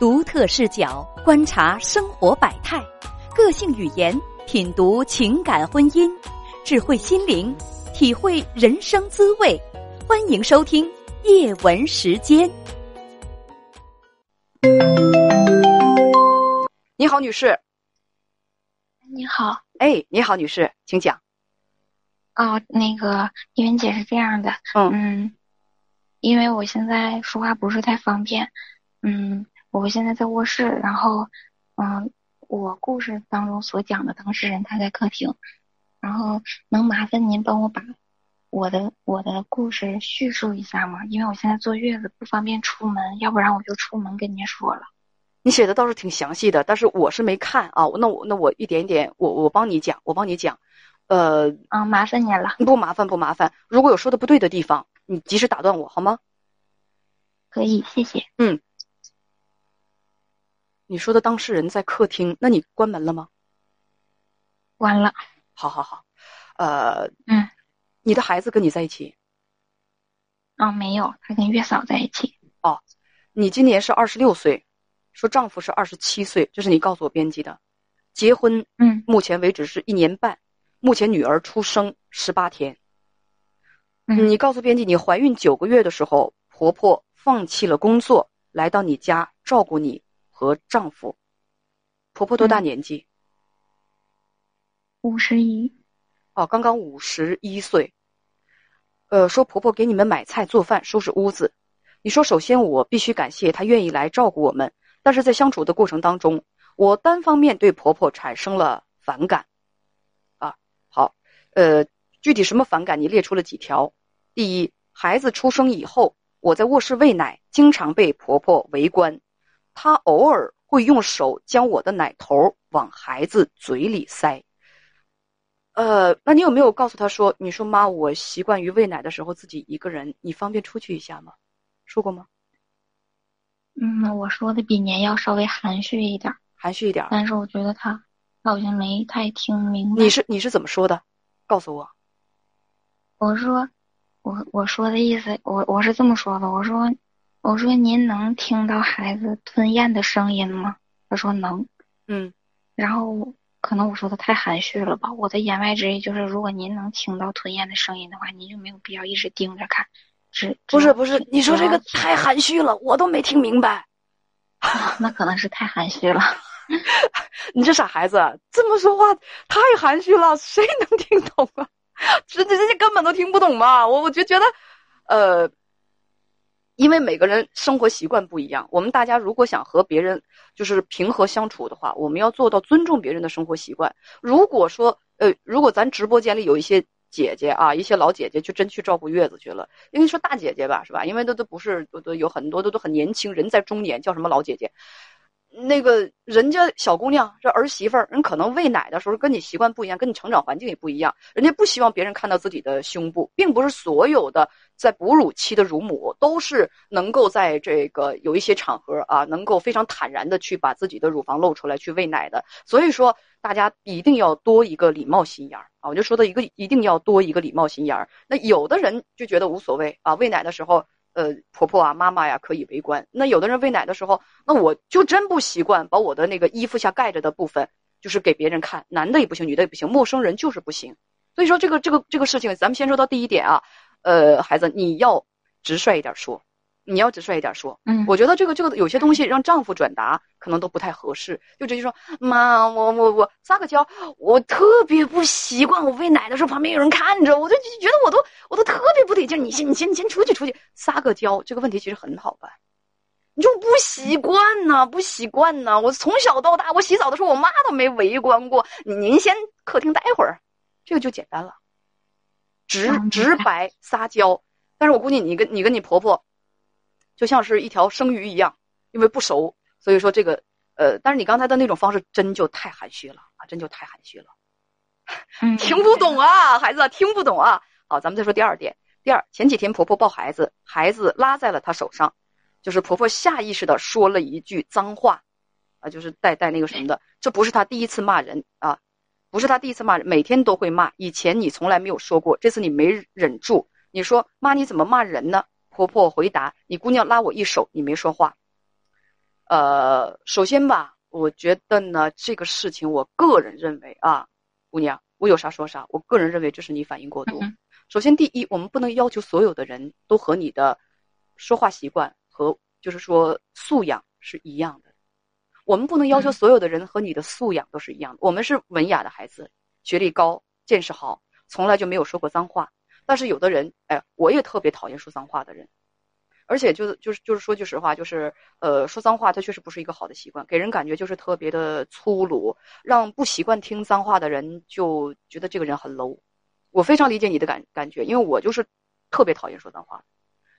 独特视角观察生活百态，个性语言品读情感婚姻，智慧心灵体会人生滋味。欢迎收听夜文时间。你好，女士。你好，哎，你好，女士，请讲。哦，那个叶文姐是这样的，嗯嗯，因为我现在说话不是太方便，嗯，我现在在卧室，然后，嗯，我故事当中所讲的当事人他在客厅，然后能麻烦您帮我把我的我的故事叙述一下吗？因为我现在坐月子不方便出门，要不然我就出门跟您说了。你写的倒是挺详细的，但是我是没看啊。那我那我一点点，我我帮你讲，我帮你讲。呃，嗯，麻烦您了，不麻烦不麻烦。如果有说的不对的地方，你及时打断我好吗？可以，谢谢。嗯，你说的当事人在客厅，那你关门了吗？关了，好好好，呃，嗯，你的孩子跟你在一起？啊，没有，他跟月嫂在一起。哦，你今年是二十六岁，说丈夫是二十七岁，这是你告诉我编辑的。结婚，嗯，目前为止是一年半，目前女儿出生十八天。嗯你告诉编辑，你怀孕九个月的时候，婆婆放弃了工作，来到你家照顾你和丈夫。婆婆多大嗯年纪？五十一。哦，刚刚五十一岁。呃，说婆婆给你们买菜、做饭、收拾屋子。你说，首先我必须感谢她愿意来照顾我们，但是在相处的过程当中，我单方面对婆婆产生了反感。啊，好，呃，具体什么反感？你列出了几条？第一，孩子出生以后，我在卧室喂奶，经常被婆婆围观，她偶尔会用手将我的奶头往孩子嘴里塞。呃，那你有没有告诉他说，你说妈，我习惯于喂奶的时候自己一个人，你方便出去一下吗？说过吗？嗯，我说的比您要稍微含蓄一点，含蓄一点。但是我觉得他他好像没太听明白。你是你是怎么说的？告诉我。我说我我说的意思，我我是这么说的，我说我说您能听到孩子吞咽的声音吗？他说能，嗯，然后可能我说的太含蓄了吧，我的言外之意就是，如果您能听到吞咽的声音的话，您就没有必要一直盯着看，只不是不是，你说这个太含蓄了，我都没听明白。那可能是太含蓄了。你这傻孩子，这么说话太含蓄了，谁能听懂啊？这这这根本都听不懂嘛！我我就觉得，呃，因为每个人生活习惯不一样，我们大家如果想和别人就是平和相处的话，我们要做到尊重别人的生活习惯。如果说，呃，如果咱直播间里有一些姐姐啊，一些老姐姐，就真去照顾月子去了，因为说大姐姐吧，是吧？因为都都不是都都有很多都都很年轻，人在中年，叫什么老姐姐？那个人家小姑娘，这儿媳妇儿，人可能喂奶的时候跟你习惯不一样，跟你成长环境也不一样，人家不希望别人看到自己的胸部，并不是所有的在哺乳期的乳母都是能够在这个有一些场合啊，能够非常坦然的去把自己的乳房露出来去喂奶的。所以说，大家一定要多一个礼貌心眼儿啊！我就说的一个一定要多一个礼貌心眼儿。那有的人就觉得无所谓啊，喂奶的时候。呃，婆婆啊，妈妈呀，可以围观。那有的人喂奶的时候，那我就真不习惯把我的那个衣服下盖着的部分，就是给别人看，男的也不行，女的也不行，陌生人就是不行。所以说，这个这个这个事情，咱们先说到第一点啊，呃，孩子，你要直率一点说，你要直率一点说。嗯，我觉得这个这个有些东西让丈夫转达可能都不太合适，就直接说妈，我我我撒个娇，我特别不习惯，我喂奶的时候旁边有人看着，我就觉得我都我都特别不得劲。你先你先你先出去出去撒个娇，这个问题其实很好办。你就不习惯呐，不习惯呐。我从小到大，我洗澡的时候，我妈都没围观过。您先客厅待会儿，这个就简单了，直嗯直白撒娇。但是我估计你跟你跟你婆婆，就像是一条生鱼一样，因为不熟，所以说这个呃，但是你刚才的那种方式真就太含蓄了啊，真就太含蓄了，嗯 听不懂啊，孩子听不懂啊。好，咱们再说第二点。第二，前几天婆婆抱孩子，孩子拉在了她手上，就是婆婆下意识的说了一句脏话，啊，就是带带那个什么的。这不是她第一次骂人啊，不是她第一次骂人，每天都会骂。以前你从来没有说过，这次你没忍住，你说妈你怎么骂人呢？婆婆回答：你姑娘拉我一手，你没说话。呃，首先吧，我觉得呢，这个事情，我个人认为啊，姑娘，我有啥说啥。我个人认为这是你反应过度。首先，第一，我们不能要求所有的人都和你的说话习惯和就是说素养是一样的。我们不能要求所有的人和你的素养都是一样的。我们是文雅的孩子，学历高，见识好，从来就没有说过脏话。但是有的人，哎，我也特别讨厌说脏话的人。而且就是就是就是说句实话，就是呃说脏话，它确实不是一个好的习惯，给人感觉就是特别的粗鲁，让不习惯听脏话的人就觉得这个人很 low。我非常理解你的感感觉，因为我就是特别讨厌说脏话。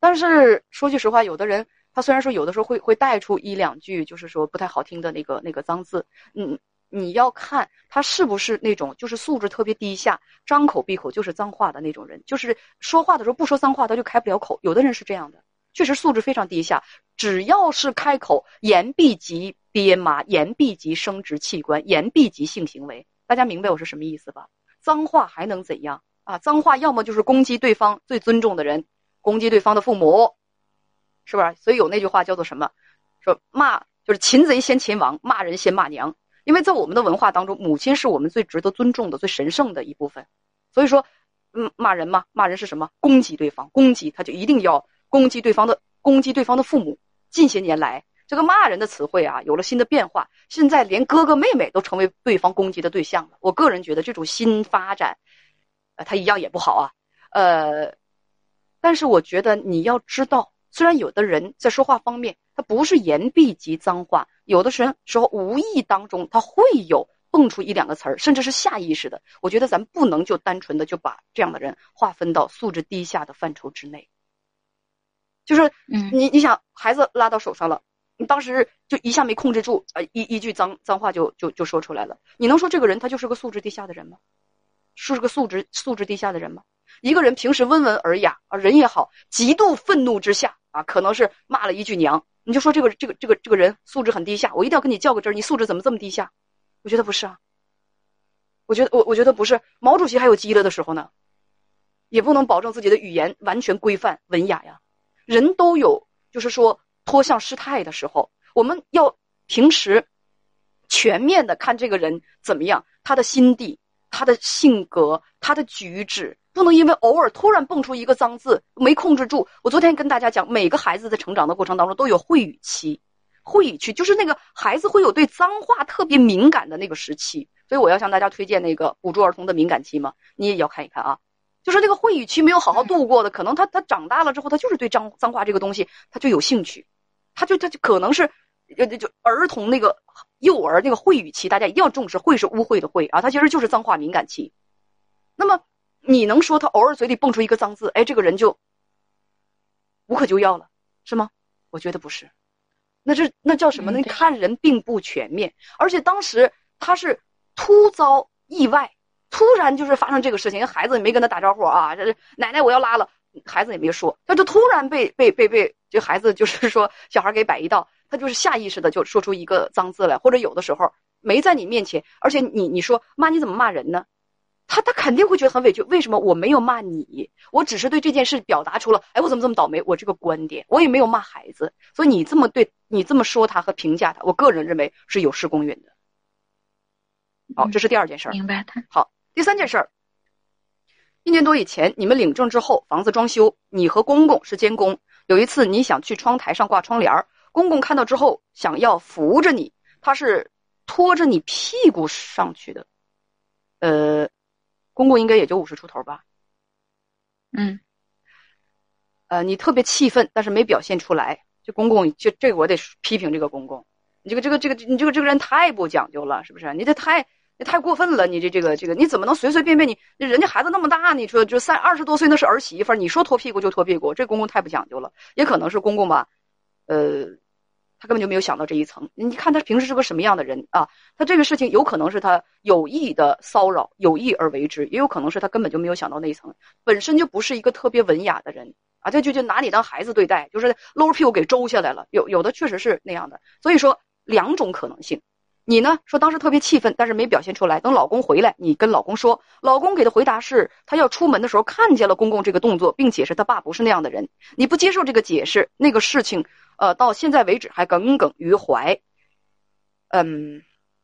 但是说句实话，有的人他虽然说有的时候会会带出一两句，就是说不太好听的那个那个脏字，嗯，你要看他是不是那种就是素质特别低下，张口闭口就是脏话的那种人，就是说话的时候不说脏话他就开不了口。有的人是这样的。确实素质非常低下，只要是开口，言必及爹妈，言必及生殖器官，言必及性行为。大家明白我是什么意思吧？脏话还能怎样啊？脏话要么就是攻击对方最尊重的人，攻击对方的父母，是不是？所以有那句话叫做什么？说骂就是擒贼先擒王，骂人先骂娘。因为在我们的文化当中，母亲是我们最值得尊重的、最神圣的一部分。所以说，嗯，骂人嘛，骂人是什么？攻击对方，攻击他就一定要。攻击对方的攻击对方的父母，近些年来，这个骂人的词汇啊有了新的变化，现在连哥哥妹妹都成为对方攻击的对象了。我个人觉得这种新发展，呃，他一样也不好啊。呃，但是我觉得你要知道，虽然有的人在说话方面他不是言必及脏话，有的时候无意当中他会有蹦出一两个词儿，甚至是下意识的。我觉得咱不能就单纯的就把这样的人划分到素质低下的范畴之内。就是，你你想孩子拉到手上了，你当时就一下没控制住，呃，一一句脏脏话就就就说出来了。你能说这个人他就是个素质低下的人吗？是个素质素质低下的人吗？一个人平时温文尔雅啊，人也好，极度愤怒之下啊，可能是骂了一句娘，你就说这个这个这个这个人素质很低下，我一定要跟你较个真儿，你素质怎么这么低下？我觉得不是啊，我觉得我我觉得不是。毛主席还有急了的时候呢，也不能保证自己的语言完全规范文雅呀。人都有，就是说脱相失态的时候，我们要平时全面的看这个人怎么样，他的心地、他的性格、他的举止，不能因为偶尔突然蹦出一个脏字没控制住。我昨天跟大家讲，每个孩子在成长的过程当中都有会语期，会语期就是那个孩子会有对脏话特别敏感的那个时期，所以我要向大家推荐那个捕捉儿童的敏感期嘛，你也要看一看啊。就是那个会语期没有好好度过的，可能他他长大了之后，他就是对脏脏话这个东西他就有兴趣，他就他就可能是，就就儿童那个幼儿那个会语期，大家一定要重视，会是污秽的秽啊，他其实就是脏话敏感期。那么你能说他偶尔嘴里蹦出一个脏字，哎，这个人就无可救药了，是吗？我觉得不是，那这那叫什么呢？看人并不全面，而且当时他是突遭意外。突然就是发生这个事情，孩子也没跟他打招呼啊，这奶奶我要拉了，孩子也没说，他就突然被被被被这孩子就是说小孩给摆一道，他就是下意识的就说出一个脏字来，或者有的时候没在你面前，而且你你说妈你怎么骂人呢？他他肯定会觉得很委屈，为什么我没有骂你？我只是对这件事表达出了，哎我怎么这么倒霉？我这个观点，我也没有骂孩子，所以你这么对你这么说他和评价他，我个人认为是有失公允的。好，这是第二件事儿。明白他。好。第三件事儿，一年多以前，你们领证之后，房子装修，你和公公是监工。有一次，你想去窗台上挂窗帘儿，公公看到之后，想要扶着你，他是拖着你屁股上去的。呃，公公应该也就五十出头吧。嗯。呃，你特别气愤，但是没表现出来。这公公，这这个我得批评这个公公，你这个这个这个你这个这个人太不讲究了，是不是？你这太。你太过分了！你这这个这个，你怎么能随随便便？你人家孩子那么大，你说就三二十多岁那是儿媳妇，你说脱屁股就脱屁股，这公公太不讲究了。也可能是公公吧，呃，他根本就没有想到这一层。你看他平时是个什么样的人啊？他这个事情有可能是他有意的骚扰，有意而为之，也有可能是他根本就没有想到那一层，本身就不是一个特别文雅的人啊，他就就拿你当孩子对待，就是搂着屁股给周下来了。有有的确实是那样的。所以说两种可能性。你呢说当时特别气愤，但是没表现出来。等老公回来，你跟老公说，老公给的回答是他要出门的时候看见了公公这个动作，并解释他爸不是那样的人。你不接受这个解释，那个事情，呃，到现在为止还耿耿于怀。嗯，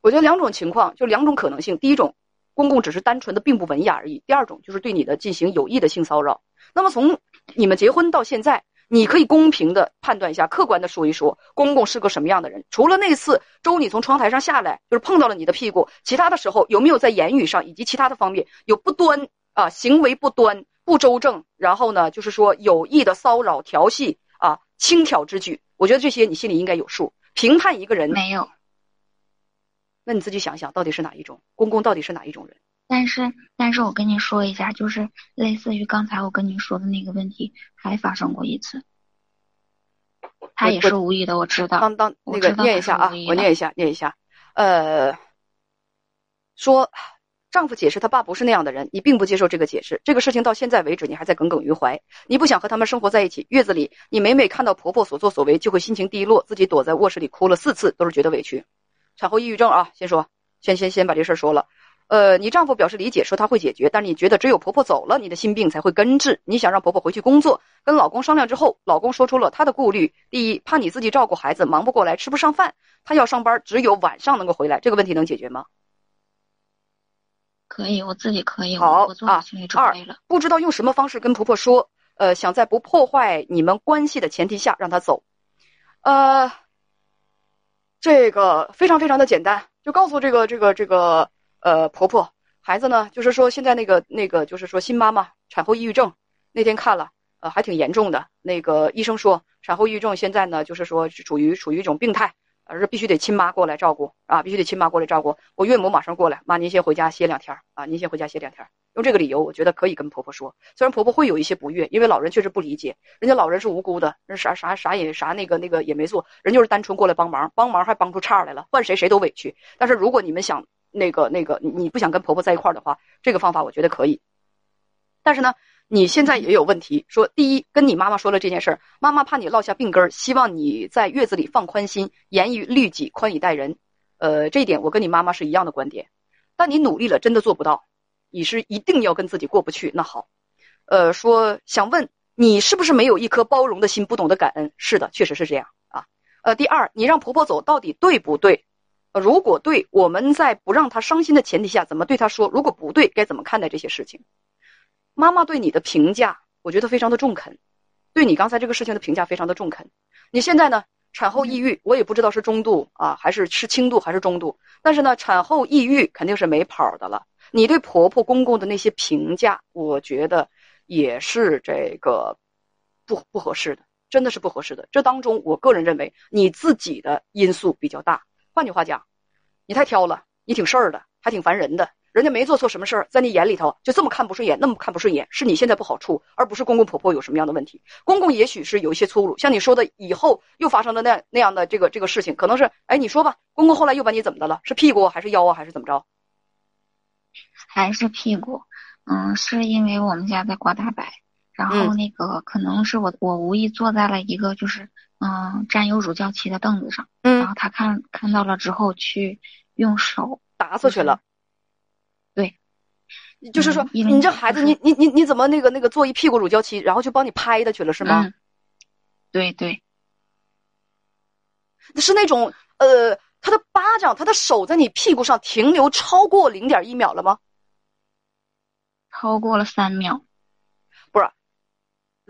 我觉得两种情况就两种可能性：第一种，公公只是单纯的并不文雅而已；第二种就是对你的进行有意的性骚扰。那么从你们结婚到现在。你可以公平的判断一下，客观的说一说，公公是个什么样的人？除了那次周你从窗台上下来，就是碰到了你的屁股，其他的时候有没有在言语上以及其他的方面有不端啊，行为不端、不周正，然后呢，就是说有意的骚扰、调戏啊、轻佻之举？我觉得这些你心里应该有数。评判一个人没有，那你自己想想到底是哪一种？公公到底是哪一种人？但是，但是我跟你说一下，就是类似于刚才我跟你说的那个问题，还发生过一次。他也是无意的，我知道。当当那个念一下啊，我念一下，念一下。呃，说丈夫解释他爸不是那样的人，你并不接受这个解释。这个事情到现在为止，你还在耿耿于怀。你不想和他们生活在一起。月子里，你每每看到婆婆所作所为，就会心情低落，自己躲在卧室里哭了四次，都是觉得委屈。产后抑郁症啊，先说，先先先把这事儿说了。呃，你丈夫表示理解，说他会解决，但是你觉得只有婆婆走了，你的心病才会根治。你想让婆婆回去工作，跟老公商量之后，老公说出了他的顾虑：第一，怕你自己照顾孩子忙不过来，吃不上饭；他要上班，只有晚上能够回来。这个问题能解决吗？可以，我自己可以。好啊。二，不知道用什么方式跟婆婆说，呃，想在不破坏你们关系的前提下让她走。呃，这个非常非常的简单，就告诉这个这个这个。呃，婆婆，孩子呢？就是说，现在那个那个，就是说新妈妈产后抑郁症，那天看了，呃，还挺严重的。那个医生说，产后抑郁症现在呢，就是说处于处于一种病态，而是必须得亲妈过来照顾啊，必须得亲妈过来照顾。我岳母马上过来，妈您先回家歇两天啊，您先回家歇两天。用这个理由，我觉得可以跟婆婆说。虽然婆婆会有一些不悦，因为老人确实不理解，人家老人是无辜的，人啥啥啥也啥那个那个也没做，人就是单纯过来帮忙，帮忙还帮出岔来了，换谁谁都委屈。但是如果你们想。那个那个，你不想跟婆婆在一块儿的话，这个方法我觉得可以。但是呢，你现在也有问题。说第一，跟你妈妈说了这件事儿，妈妈怕你落下病根儿，希望你在月子里放宽心，严于律己，宽以待人。呃，这一点我跟你妈妈是一样的观点。但你努力了，真的做不到，你是一定要跟自己过不去。那好，呃，说想问你是不是没有一颗包容的心，不懂得感恩？是的，确实是这样啊。呃，第二，你让婆婆走到底对不对？如果对，我们在不让他伤心的前提下，怎么对他说？如果不对，该怎么看待这些事情？妈妈对你的评价，我觉得非常的中肯，对你刚才这个事情的评价非常的中肯。你现在呢，产后抑郁，我也不知道是中度啊，还是是轻度，还是中度。但是呢，产后抑郁肯定是没跑的了。你对婆婆公公的那些评价，我觉得也是这个不不合适的，真的是不合适的。这当中，我个人认为你自己的因素比较大。换句话讲，你太挑了，你挺事儿的，还挺烦人的。人家没做错什么事儿，在你眼里头就这么看不顺眼，那么看不顺眼，是你现在不好处，而不是公公婆婆有什么样的问题。公公也许是有一些粗鲁，像你说的，以后又发生的那那样的这个这个事情，可能是，哎，你说吧，公公后来又把你怎么的了？是屁股还是腰啊，还是怎么着？还是屁股？嗯，是因为我们家在刮大白，然后那个可能是我我无意坐在了一个就是。嗯，沾有乳胶漆的凳子上，嗯，然后他看看到了之后，去用手打死去了。对，就是说，你这孩子，你你你你怎么那个那个坐一屁股乳胶漆，然后就帮你拍的去了，是吗？对对，是那种呃，他的巴掌，他的手在你屁股上停留超过零点一秒了吗？超过了三秒。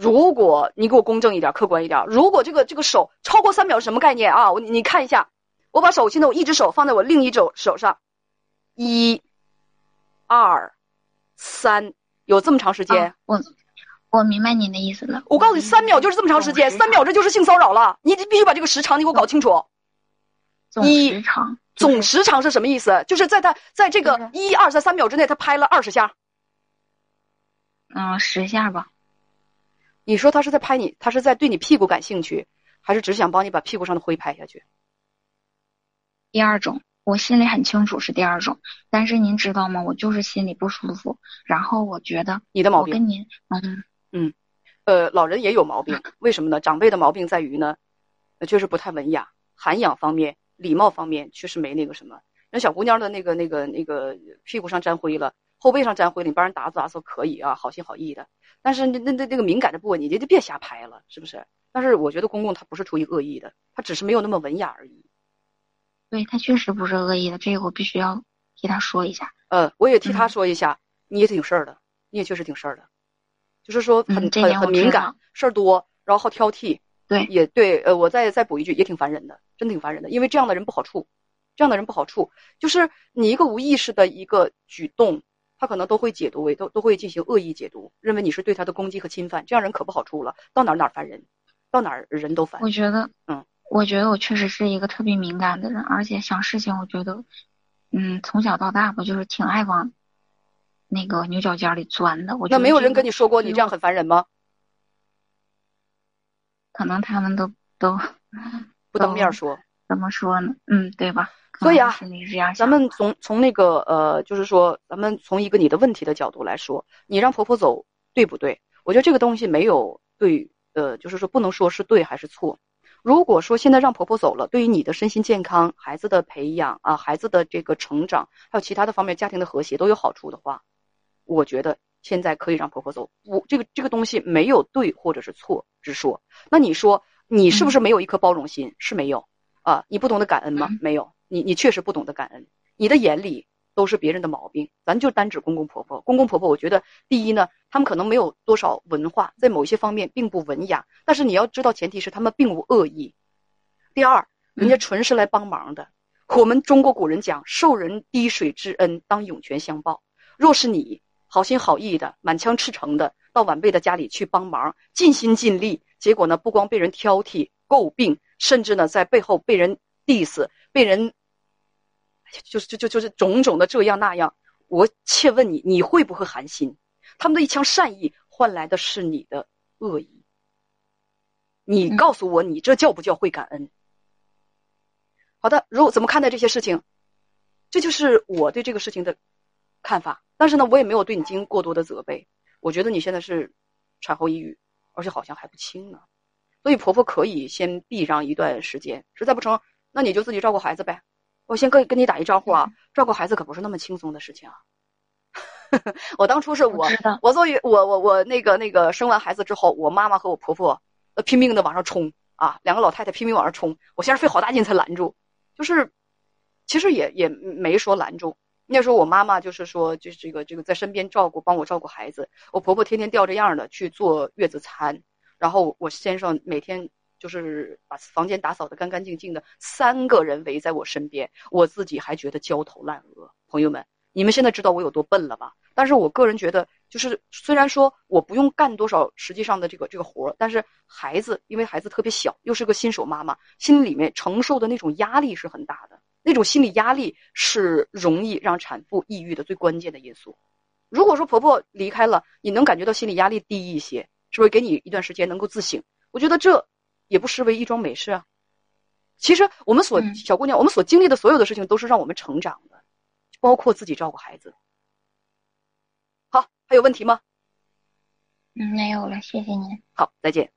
如果你给我公正一点、客观一点，如果这个这个手超过三秒是什么概念啊？我你看一下，我把手现在我一只手放在我另一只手上，一、二、三，有这么长时间？我我明白您的意思了。我告诉你，三秒就是这么长时间，三秒这就是性骚扰了。你必须把这个时长你给我搞清楚。总时长，总时长是什么意思？就是在他在这个一二三三秒之内，他拍了二十下。嗯，十下吧。你说他是在拍你，他是在对你屁股感兴趣，还是只想帮你把屁股上的灰拍下去？第二种，我心里很清楚是第二种，但是您知道吗？我就是心里不舒服，然后我觉得你的毛病，跟您，嗯嗯，呃，老人也有毛病，为什么呢？长辈的毛病在于呢，确实不太文雅，涵养方面礼貌方面确实没那个什么。那小姑娘的那个那个那个屁股上沾灰了，后背上沾灰了，你帮人打扫打扫可以啊，好心好意的。但是那那那那个敏感的部位，你就就别瞎拍了，是不是？但是我觉得公公他不是出于恶意的，他只是没有那么文雅而已。对他确实不是恶意的，这个我必须要替他说一下。呃，我也替他说一下，你也挺事儿的，你也确实挺事儿的，就是说很很很敏感，事儿多，然后好挑剔。对，也对。呃，我再再补一句，也挺烦人的，真挺烦人的，因为这样的人不好处。这样的人不好处，就是你一个无意识的一个举动，他可能都会解读为都都会进行恶意解读，认为你是对他的攻击和侵犯。这样人可不好处了，到哪哪烦人，到哪儿人都烦。我觉得，嗯，我觉得我确实是一个特别敏感的人，而且想事情，我觉得，嗯，从小到大我，就是挺爱往那个牛角尖里钻的。我那没有人跟你说过你这样很烦人吗？可能他们都都不当面说，怎么说呢？嗯，对吧？所以啊，咱们从从那个呃，就是说，咱们从一个你的问题的角度来说，你让婆婆走对不对？我觉得这个东西没有对，呃，就是说不能说是对还是错。如果说现在让婆婆走了，对于你的身心健康、孩子的培养啊、孩子的这个成长，还有其他的方面、家庭的和谐都有好处的话，我觉得现在可以让婆婆走。我这个这个东西没有对或者是错之说。那你说你是不是没有一颗包容心？是没有啊？你不懂得感恩吗？没有。你你确实不懂得感恩，你的眼里都是别人的毛病。咱就单指公公婆婆，公公婆婆，我觉得第一呢，他们可能没有多少文化，在某一些方面并不文雅。但是你要知道，前提是他们并无恶意。第二，人家纯是来帮忙的。我们中国古人讲，受人滴水之恩，当涌泉相报。若是你好心好意的、满腔赤诚的到晚辈的家里去帮忙，尽心尽力，结果呢，不光被人挑剔、诟病，甚至呢，在背后被人 diss，被人。就是就就就是种种的这样那样，我且问你，你会不会寒心？他们的一腔善意换来的是你的恶意。你告诉我，你这叫不叫会感恩？好的，如果怎么看待这些事情？这就是我对这个事情的看法。但是呢，我也没有对你进行过多的责备。我觉得你现在是产后抑郁，而且好像还不轻呢。所以婆婆可以先避让一段时间，实在不成，那你就自己照顾孩子呗。我先跟跟你打一招呼啊，照顾孩子可不是那么轻松的事情啊。我当初是我，我作为我我我那个那个生完孩子之后，我妈妈和我婆婆呃拼命的往上冲啊，两个老太太拼命往上冲，我先是费好大劲才拦住，就是其实也也没说拦住。那时候我妈妈就是说，就是这个这个在身边照顾，帮我照顾孩子。我婆婆天天吊着样的去做月子餐，然后我先生每天。就是把房间打扫的干干净净的，三个人围在我身边，我自己还觉得焦头烂额。朋友们，你们现在知道我有多笨了吧？但是我个人觉得，就是虽然说我不用干多少实际上的这个这个活儿，但是孩子因为孩子特别小，又是个新手妈妈，心里面承受的那种压力是很大的。那种心理压力是容易让产妇抑郁的最关键的因素。如果说婆婆离开了，你能感觉到心理压力低一些，是不是给你一段时间能够自省？我觉得这。也不失为一桩美事啊。其实我们所小姑娘，我们所经历的所有的事情，都是让我们成长的，包括自己照顾孩子。好，还有问题吗？嗯，没有了，谢谢您。好，再见。